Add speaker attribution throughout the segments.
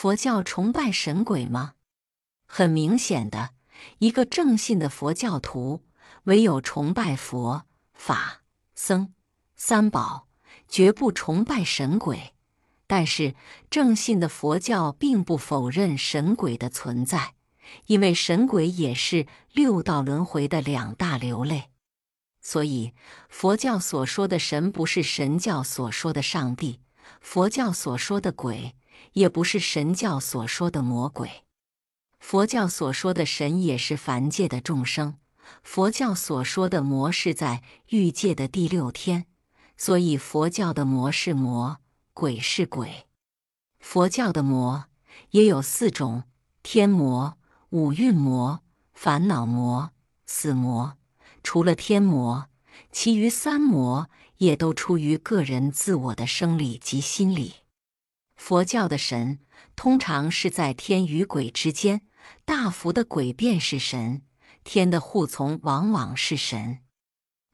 Speaker 1: 佛教崇拜神鬼吗？很明显的，一个正信的佛教徒，唯有崇拜佛法僧三宝，绝不崇拜神鬼。但是，正信的佛教并不否认神鬼的存在，因为神鬼也是六道轮回的两大流类。所以，佛教所说的神不是神教所说的上帝，佛教所说的鬼也不是神教所说的魔鬼。佛教所说的神也是凡界的众生，佛教所说的魔是在欲界的第六天，所以佛教的魔是魔。鬼是鬼，佛教的魔也有四种：天魔、五蕴魔、烦恼魔、死魔。除了天魔，其余三魔也都出于个人自我的生理及心理。佛教的神通常是在天与鬼之间，大福的鬼便是神，天的护从往往是神。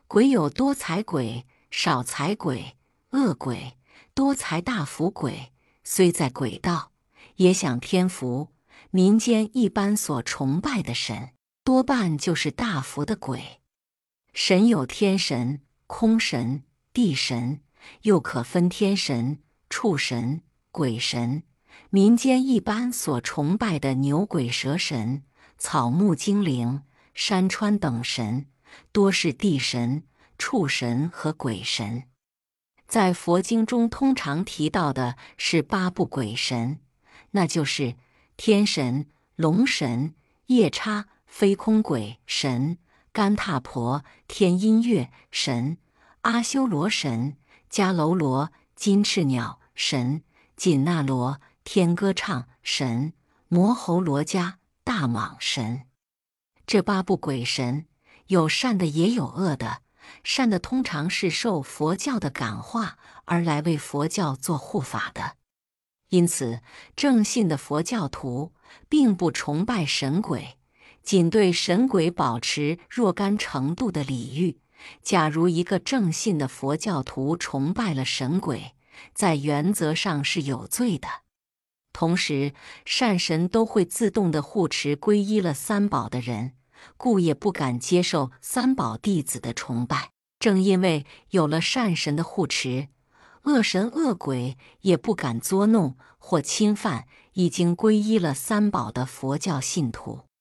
Speaker 1: 鬼有多财鬼、少财鬼、恶鬼。多财大福鬼虽在鬼道，也享天福。民间一般所崇拜的神，多半就是大福的鬼。神有天神、空神、地神，又可分天神、畜神、鬼神。民间一般所崇拜的牛鬼蛇神、草木精灵、山川等神，多是地神、畜神和鬼神。在佛经中，通常提到的是八部鬼神，那就是天神、龙神、夜叉、飞空鬼神、干闼婆、天音乐神、阿修罗神、迦楼罗、金翅鸟神、紧那罗、天歌唱神、摩喉罗迦、大蟒神。这八部鬼神有善的，也有恶的。善的通常是受佛教的感化而来为佛教做护法的，因此正信的佛教徒并不崇拜神鬼，仅对神鬼保持若干程度的礼遇。假如一个正信的佛教徒崇拜了神鬼，在原则上是有罪的。同时，善神都会自动的护持皈依了三宝的人。故也不敢接受三宝弟子的崇拜。正因为有了善神的护持，恶神恶鬼也不敢作弄或侵犯已经皈依了三宝的佛教信徒。